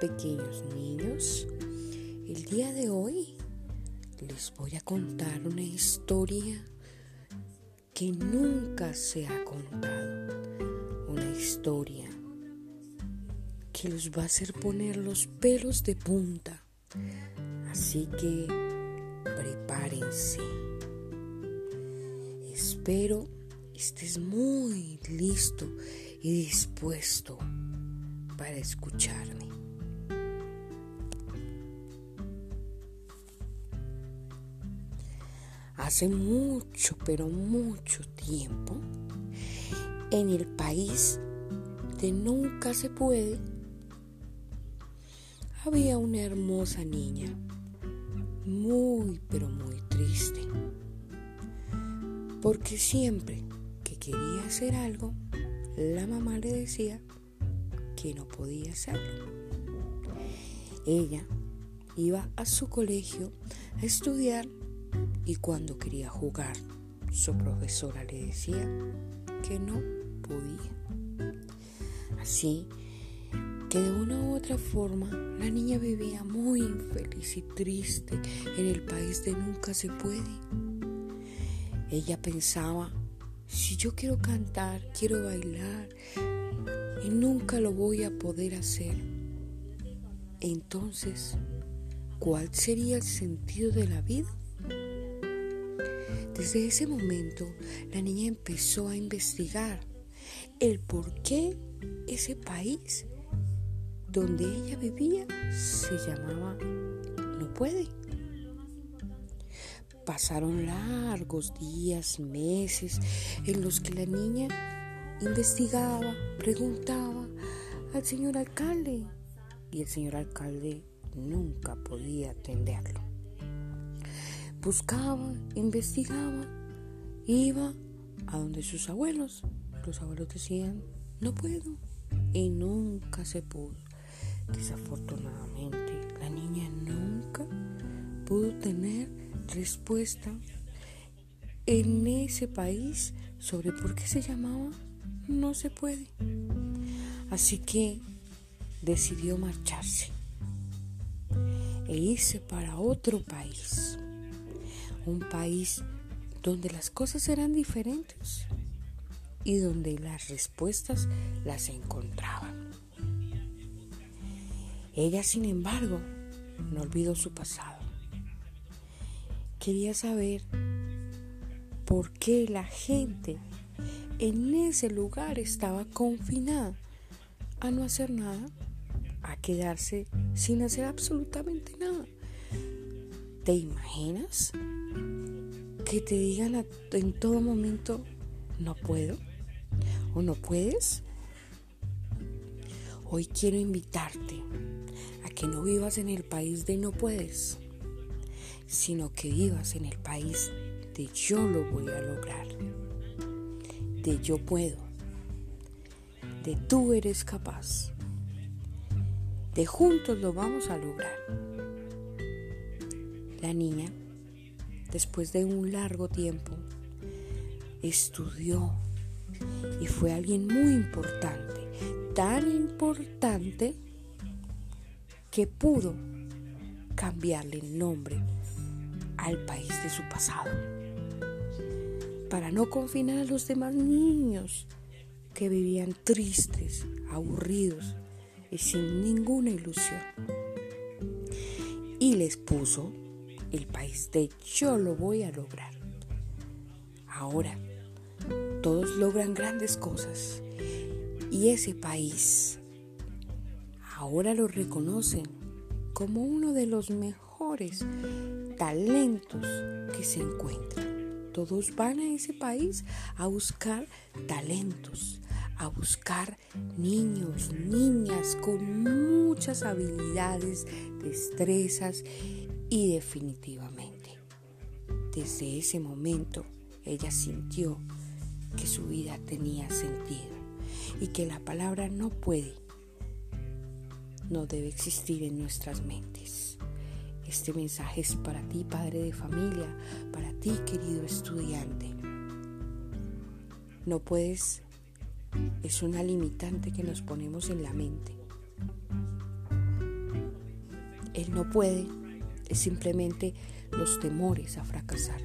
pequeños niños. El día de hoy les voy a contar una historia que nunca se ha contado. Una historia que los va a hacer poner los pelos de punta. Así que prepárense. Espero estés muy listo y dispuesto para escucharme. Hace mucho, pero mucho tiempo, en el país de nunca se puede, había una hermosa niña, muy, pero muy triste, porque siempre que quería hacer algo, la mamá le decía que no podía hacerlo. Ella iba a su colegio a estudiar y cuando quería jugar, su profesora le decía que no podía. Así que de una u otra forma la niña vivía muy infeliz y triste en el país de nunca se puede. Ella pensaba, si yo quiero cantar, quiero bailar, y nunca lo voy a poder hacer. Entonces, ¿cuál sería el sentido de la vida? Desde ese momento, la niña empezó a investigar el por qué ese país donde ella vivía se llamaba No puede. Pasaron largos días, meses en los que la niña investigaba, preguntaba al señor alcalde y el señor alcalde nunca podía atenderlo. Buscaba, investigaba, iba a donde sus abuelos. Los abuelos decían, no puedo. Y nunca se pudo. Desafortunadamente, la niña nunca pudo tener respuesta en ese país sobre por qué se llamaba no se puede. Así que decidió marcharse e irse para otro país. Un país donde las cosas eran diferentes y donde las respuestas las encontraban. Ella, sin embargo, no olvidó su pasado. Quería saber por qué la gente en ese lugar estaba confinada a no hacer nada, a quedarse sin hacer absolutamente nada. ¿Te imaginas que te digan en todo momento, no puedo o no puedes? Hoy quiero invitarte a que no vivas en el país de no puedes, sino que vivas en el país de yo lo voy a lograr de yo puedo, de tú eres capaz, de juntos lo vamos a lograr. La niña, después de un largo tiempo, estudió y fue alguien muy importante, tan importante que pudo cambiarle el nombre al país de su pasado para no confinar a los demás niños que vivían tristes, aburridos y sin ninguna ilusión. Y les puso el país de yo lo voy a lograr. Ahora, todos logran grandes cosas y ese país ahora lo reconocen como uno de los mejores talentos que se encuentran. Todos van a ese país a buscar talentos, a buscar niños, niñas con muchas habilidades, destrezas y definitivamente. Desde ese momento ella sintió que su vida tenía sentido y que la palabra no puede, no debe existir en nuestras mentes. Este mensaje es para ti, padre de familia, para ti, querido estudiante. No puedes, es una limitante que nos ponemos en la mente. el no puede es simplemente los temores a fracasar.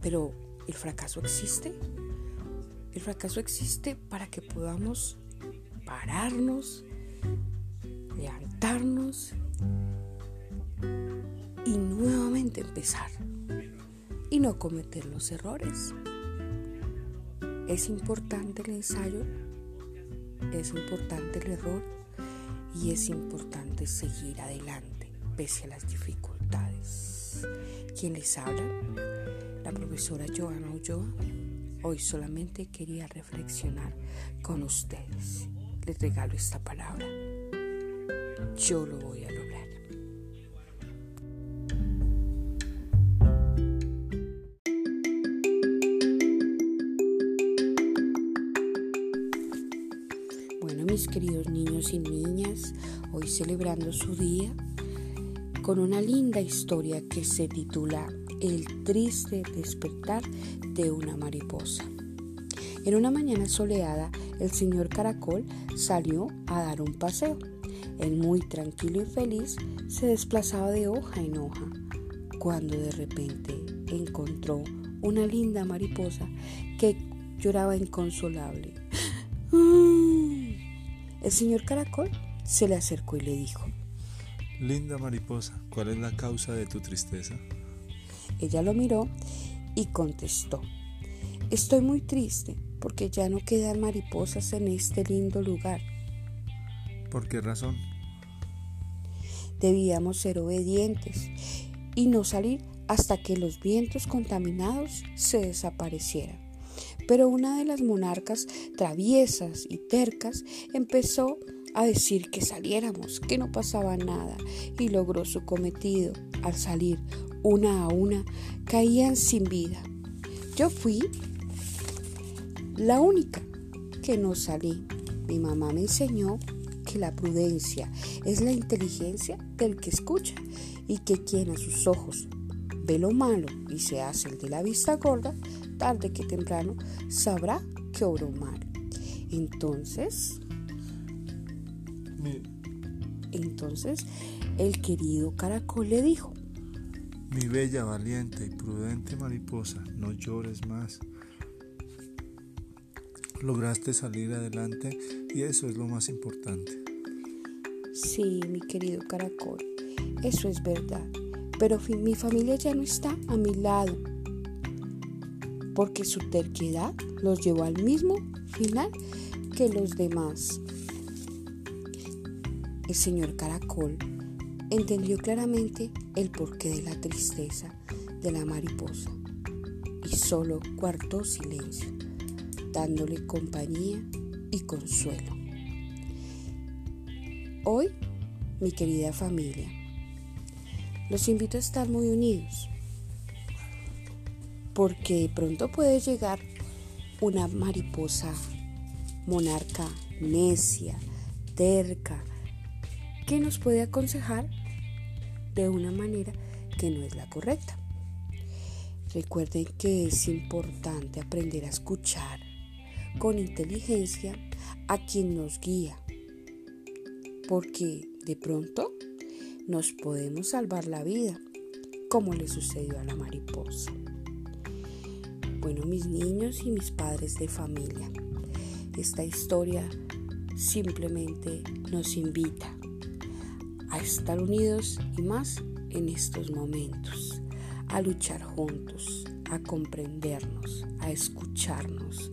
Pero ¿el fracaso existe? El fracaso existe para que podamos pararnos, levantarnos y nuevamente empezar y no cometer los errores. Es importante el ensayo, es importante el error y es importante seguir adelante pese a las dificultades. ¿Quién les habla? La profesora Joana Ulloa. Hoy solamente quería reflexionar con ustedes. Les regalo esta palabra. Yo lo voy a lograr. Bueno, mis queridos niños y niñas, hoy celebrando su día con una linda historia que se titula El triste despertar de una mariposa. En una mañana soleada, el señor Caracol salió a dar un paseo. Él muy tranquilo y feliz se desplazaba de hoja en hoja, cuando de repente encontró una linda mariposa que lloraba inconsolable. El señor Caracol se le acercó y le dijo, Linda mariposa, ¿cuál es la causa de tu tristeza? Ella lo miró y contestó, Estoy muy triste porque ya no quedan mariposas en este lindo lugar. ¿Por qué razón? Debíamos ser obedientes y no salir hasta que los vientos contaminados se desaparecieran. Pero una de las monarcas traviesas y tercas empezó a decir que saliéramos, que no pasaba nada, y logró su cometido. Al salir, una a una, caían sin vida. Yo fui la única que no salí. Mi mamá me enseñó que la prudencia es la inteligencia del que escucha y que quien a sus ojos ve lo malo y se hace el de la vista gorda, tarde que temprano sabrá que obró mal. Entonces, entonces el querido caracol le dijo, Mi bella, valiente y prudente mariposa, no llores más lograste salir adelante y eso es lo más importante. Sí, mi querido caracol, eso es verdad, pero mi familia ya no está a mi lado, porque su terquedad los llevó al mismo final que los demás. El señor caracol entendió claramente el porqué de la tristeza de la mariposa y solo guardó silencio dándole compañía y consuelo. Hoy, mi querida familia, los invito a estar muy unidos, porque pronto puede llegar una mariposa monarca necia, terca, que nos puede aconsejar de una manera que no es la correcta. Recuerden que es importante aprender a escuchar con inteligencia a quien nos guía, porque de pronto nos podemos salvar la vida, como le sucedió a la mariposa. Bueno, mis niños y mis padres de familia, esta historia simplemente nos invita a estar unidos y más en estos momentos, a luchar juntos, a comprendernos, a escucharnos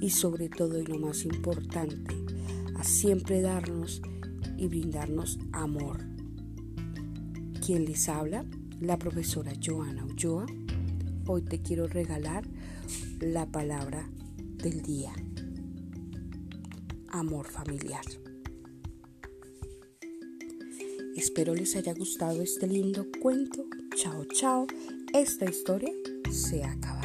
y sobre todo y lo más importante, a siempre darnos y brindarnos amor. Quien les habla, la profesora Joana Ulloa. Hoy te quiero regalar la palabra del día. Amor familiar. Espero les haya gustado este lindo cuento. Chao, chao. Esta historia se acaba.